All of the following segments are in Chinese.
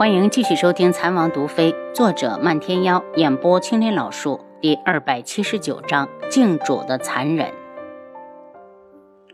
欢迎继续收听《残王毒妃》，作者漫天妖，演播青林老树，第二百七十九章：镜主的残忍。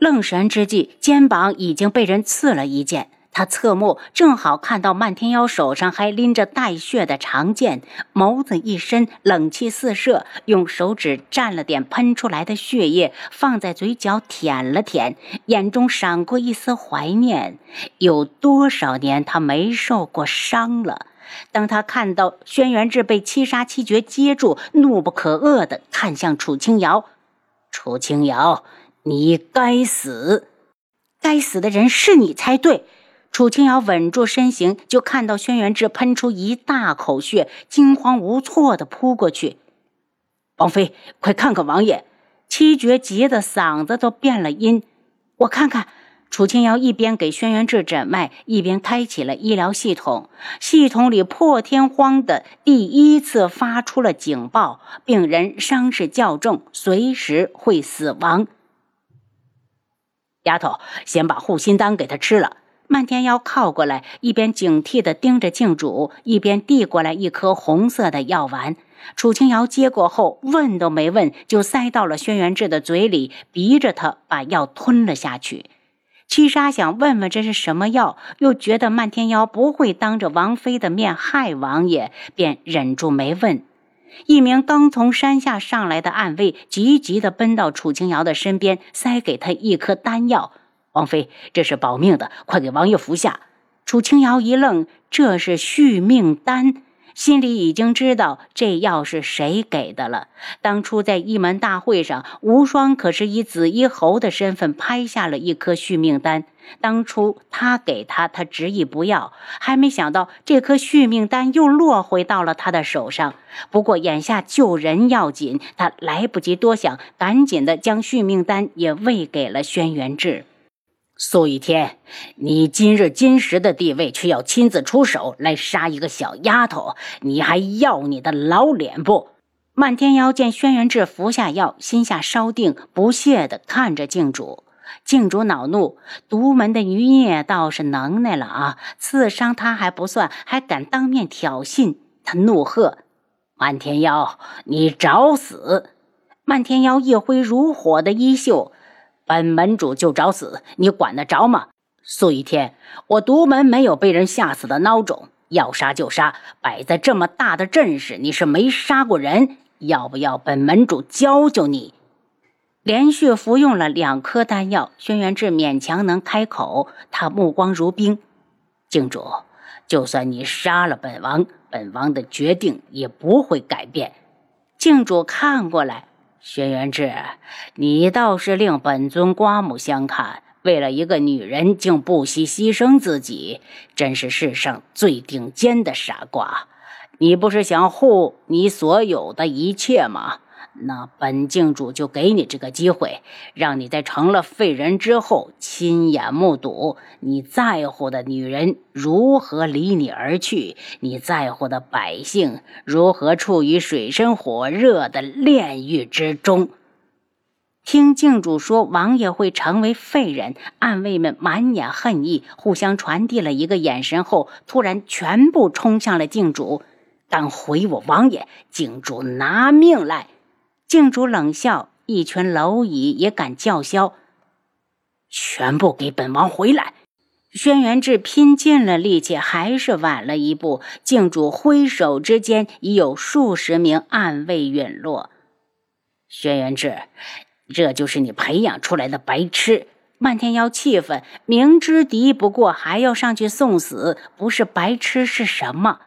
愣神之际，肩膀已经被人刺了一剑。他侧目，正好看到漫天妖手上还拎着带血的长剑，眸子一深，冷气四射，用手指蘸了点喷出来的血液，放在嘴角舔了舔，眼中闪过一丝怀念。有多少年他没受过伤了？当他看到轩辕志被七杀七绝接住，怒不可遏地看向楚清瑶：“楚清瑶，你该死！该死的人是你才对。”楚清瑶稳住身形，就看到轩辕志喷出一大口血，惊慌无措地扑过去。王妃，快看看王爷！七绝急得嗓子都变了音。我看看。楚清瑶一边给轩辕志诊脉，一边开启了医疗系统。系统里破天荒的第一次发出了警报：病人伤势较重，随时会死亡。丫头，先把护心丹给他吃了。漫天妖靠过来，一边警惕地盯着镜主，一边递过来一颗红色的药丸。楚清瑶接过后，问都没问，就塞到了轩辕志的嘴里，逼着他把药吞了下去。七杀想问问这是什么药，又觉得漫天妖不会当着王妃的面害王爷，便忍住没问。一名刚从山下上来的暗卫急急地奔到楚清瑶的身边，塞给他一颗丹药。王妃，这是保命的，快给王爷服下。楚清瑶一愣，这是续命丹，心里已经知道这药是谁给的了。当初在一门大会上，无双可是以紫衣侯的身份拍下了一颗续命丹。当初他给他，他执意不要，还没想到这颗续命丹又落回到了他的手上。不过眼下救人要紧，他来不及多想，赶紧的将续命丹也喂给了轩辕志。苏雨天，你今日今时的地位，却要亲自出手来杀一个小丫头，你还要你的老脸不？漫天妖见轩辕志服下药，心下稍定，不屑地看着镜主。镜主恼怒，独门的余孽倒是能耐了啊！刺伤他还不算，还敢当面挑衅。他怒喝：“漫天妖，你找死！”漫天妖一挥如火的衣袖。本门主就找死，你管得着吗？苏一天，我独门没有被人吓死的孬种，要杀就杀。摆在这么大的阵势，你是没杀过人，要不要本门主教教你？连续服用了两颗丹药，轩辕志勉强能开口。他目光如冰，静主，就算你杀了本王，本王的决定也不会改变。静主看过来。轩辕志，你倒是令本尊刮目相看。为了一个女人，竟不惜牺牲自己，真是世上最顶尖的傻瓜。你不是想护你所有的一切吗？那本镜主就给你这个机会，让你在成了废人之后，亲眼目睹你在乎的女人如何离你而去，你在乎的百姓如何处于水深火热的炼狱之中。听镜主说王爷会成为废人，暗卫们满眼恨意，互相传递了一个眼神后，突然全部冲向了镜主，敢毁我王爷，镜主拿命来！镜主冷笑，一群蝼蚁也敢叫嚣！全部给本王回来！轩辕志拼尽了力气，还是晚了一步。镜主挥手之间，已有数十名暗卫陨落。轩辕志，这就是你培养出来的白痴！漫天妖气愤，明知敌不过，还要上去送死，不是白痴是什么？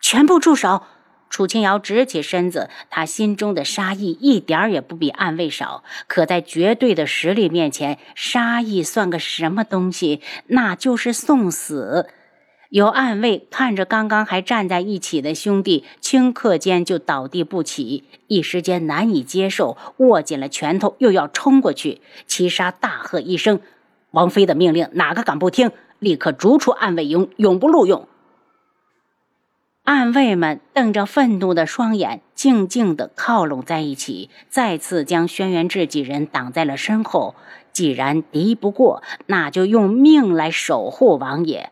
全部住手！楚清瑶直起身子，他心中的杀意一点也不比暗卫少。可在绝对的实力面前，杀意算个什么东西？那就是送死。有暗卫看着刚刚还站在一起的兄弟，顷刻间就倒地不起，一时间难以接受，握紧了拳头，又要冲过去。七杀大喝一声：“王妃的命令，哪个敢不听？立刻逐出暗卫营，永不录用！”暗卫们瞪着愤怒的双眼，静静地靠拢在一起，再次将轩辕志几人挡在了身后。既然敌不过，那就用命来守护王爷。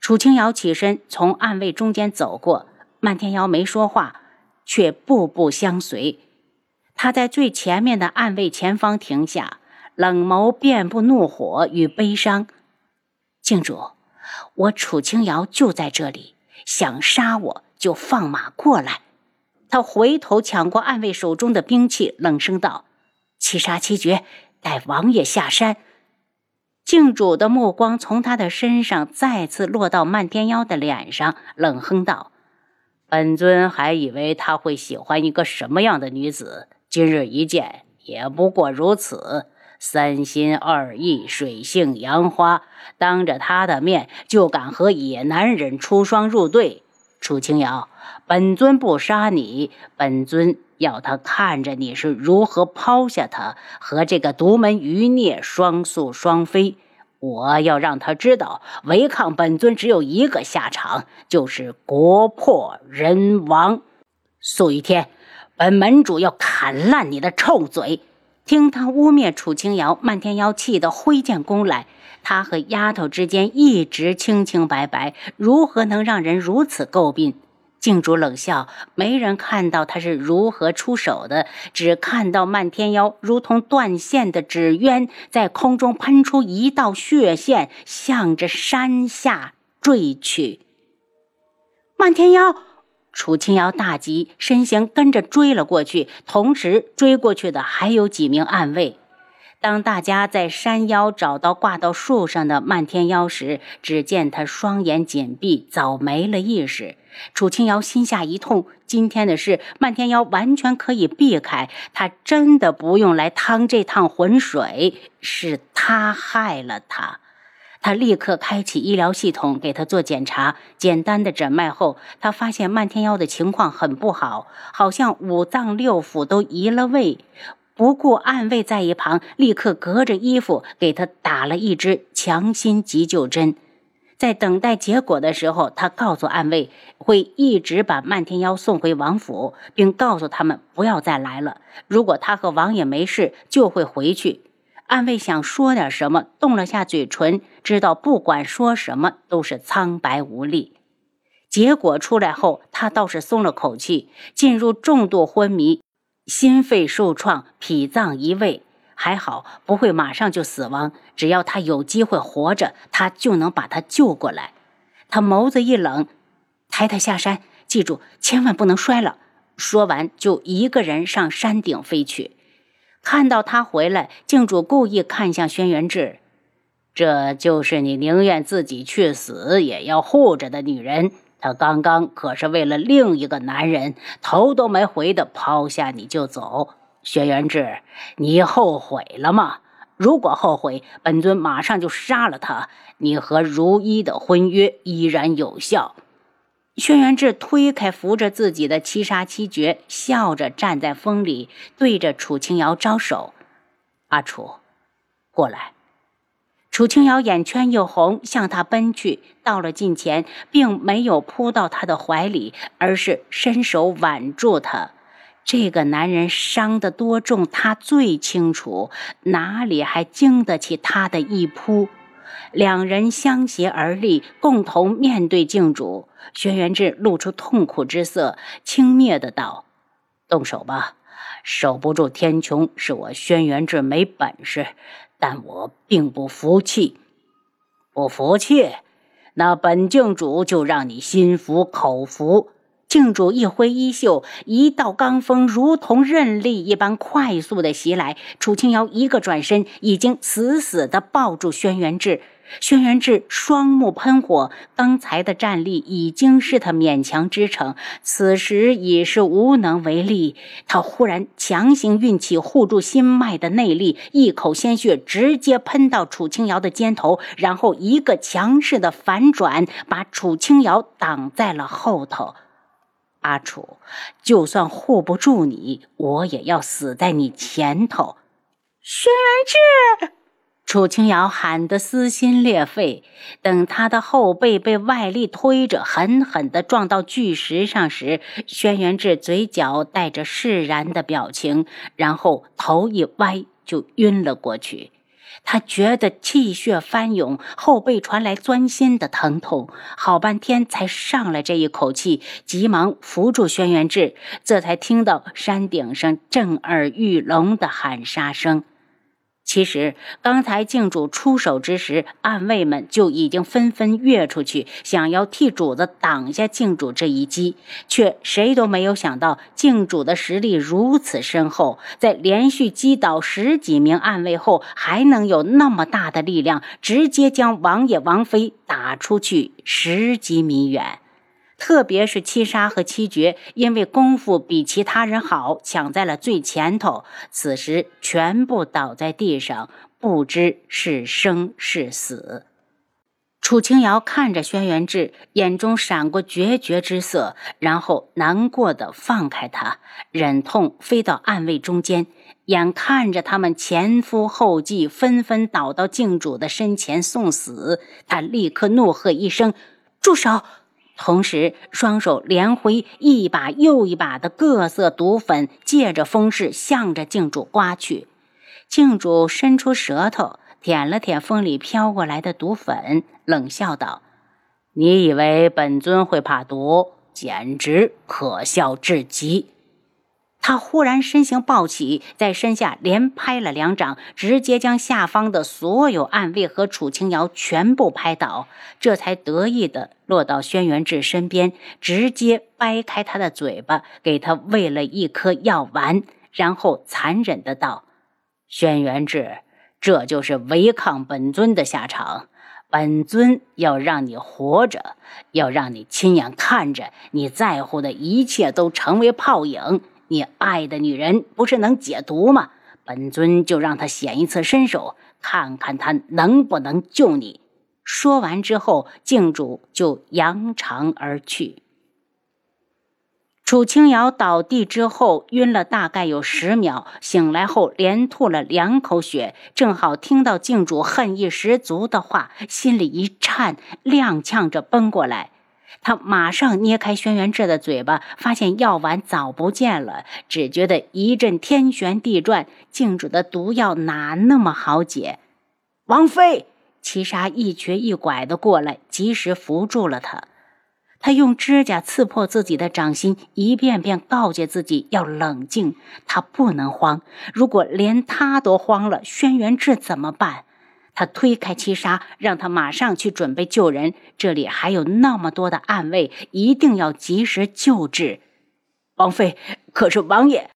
楚清瑶起身从暗卫中间走过，漫天瑶没说话，却步步相随。他在最前面的暗卫前方停下，冷眸遍布怒火与悲伤。静主，我楚清瑶就在这里，想杀我就放马过来。他回头抢过暗卫手中的兵器，冷声道：“七杀七绝，待王爷下山。”静主的目光从他的身上再次落到漫天妖的脸上，冷哼道：“本尊还以为他会喜欢一个什么样的女子，今日一见，也不过如此。三心二意，水性杨花，当着他的面就敢和野男人出双入对。楚清瑶，本尊不杀你，本尊要他看着你是如何抛下他和这个独门余孽双宿双飞。我要让他知道，违抗本尊只有一个下场，就是国破人亡。素雨天，本门主要砍烂你的臭嘴！听他污蔑楚清瑶，漫天妖气得挥剑攻来。他和丫头之间一直清清白白，如何能让人如此诟病？静主冷笑，没人看到他是如何出手的，只看到漫天妖如同断线的纸鸢，在空中喷出一道血线，向着山下坠去。漫天妖，楚清瑶大急，身形跟着追了过去，同时追过去的还有几名暗卫。当大家在山腰找到挂到树上的漫天妖时，只见他双眼紧闭，早没了意识。楚清瑶心下一痛，今天的事，漫天妖完全可以避开，他真的不用来趟这趟浑水，是他害了他。他立刻开启医疗系统，给他做检查。简单的诊脉后，他发现漫天妖的情况很不好，好像五脏六腑都移了位。不顾暗卫在一旁，立刻隔着衣服给他打了一支强心急救针。在等待结果的时候，他告诉暗卫会一直把漫天妖送回王府，并告诉他们不要再来了。如果他和王爷没事，就会回去。暗卫想说点什么，动了下嘴唇，知道不管说什么都是苍白无力。结果出来后，他倒是松了口气，进入重度昏迷。心肺受创，脾脏移位，还好不会马上就死亡。只要他有机会活着，他就能把他救过来。他眸子一冷，抬他下山，记住千万不能摔了。说完，就一个人上山顶飞去。看到他回来，静主故意看向轩辕志：“这就是你宁愿自己去死，也要护着的女人。”她刚刚可是为了另一个男人，头都没回的抛下你就走。轩辕志，你后悔了吗？如果后悔，本尊马上就杀了他。你和如一的婚约依然有效。轩辕志推开扶着自己的七杀七绝，笑着站在风里，对着楚清瑶招手：“阿楚，过来。”楚清瑶眼圈又红，向他奔去。到了近前，并没有扑到他的怀里，而是伸手挽住他。这个男人伤得多重，他最清楚，哪里还经得起他的一扑？两人相携而立，共同面对镜主。轩辕志露出痛苦之色，轻蔑的道：“动手吧，守不住天穹，是我轩辕志没本事。”但我并不服气，不服气，那本镜主就让你心服口服。镜主一挥衣袖，一道罡风如同刃利一般快速的袭来。楚清瑶一个转身，已经死死的抱住轩辕志。轩辕志双目喷火，刚才的战力已经是他勉强支撑，此时已是无能为力。他忽然强行运起护住心脉的内力，一口鲜血直接喷到楚清瑶的肩头，然后一个强势的反转，把楚清瑶挡在了后头。阿楚，就算护不住你，我也要死在你前头。轩辕志。楚清瑶喊得撕心裂肺，等他的后背被外力推着狠狠地撞到巨石上时，轩辕志嘴角带着释然的表情，然后头一歪就晕了过去。他觉得气血翻涌，后背传来钻心的疼痛，好半天才上了这一口气，急忙扶住轩辕志，这才听到山顶上震耳欲聋的喊杀声。其实，刚才镜主出手之时，暗卫们就已经纷纷跃出去，想要替主子挡下镜主这一击，却谁都没有想到，镜主的实力如此深厚，在连续击倒十几名暗卫后，还能有那么大的力量，直接将王爷王妃打出去十几米远。特别是七杀和七绝，因为功夫比其他人好，抢在了最前头，此时全部倒在地上，不知是生是死。楚清瑶看着轩辕志，眼中闪过决绝之色，然后难过的放开他，忍痛飞到暗卫中间，眼看着他们前赴后继，纷纷倒到镜主的身前送死，他立刻怒喝一声：“住手！”同时，双手连挥一把又一把的各色毒粉，借着风势向着镜主刮去。镜主伸出舌头舔了舔风里飘过来的毒粉，冷笑道：“你以为本尊会怕毒？简直可笑至极！”他忽然身形暴起，在身下连拍了两掌，直接将下方的所有暗卫和楚清瑶全部拍倒，这才得意的落到轩辕志身边，直接掰开他的嘴巴，给他喂了一颗药丸，然后残忍的道：“轩辕志，这就是违抗本尊的下场。本尊要让你活着，要让你亲眼看着你在乎的一切都成为泡影。”你爱的女人不是能解毒吗？本尊就让她显一次身手，看看她能不能救你。说完之后，镜主就扬长而去。楚清瑶倒地之后晕了大概有十秒，醒来后连吐了两口血，正好听到镜主恨意十足的话，心里一颤，踉跄着奔过来。他马上捏开轩辕志的嘴巴，发现药丸早不见了，只觉得一阵天旋地转。镜主的毒药哪那么好解？王妃，七杀一瘸一拐的过来，及时扶住了他。他用指甲刺破自己的掌心，一遍遍告诫自己要冷静，他不能慌。如果连他都慌了，轩辕志怎么办？他推开七杀，让他马上去准备救人。这里还有那么多的暗卫，一定要及时救治。王妃，可是王爷。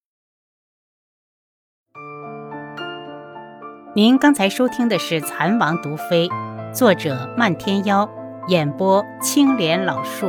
您刚才收听的是《蚕王毒妃》，作者漫天妖，演播青莲老树。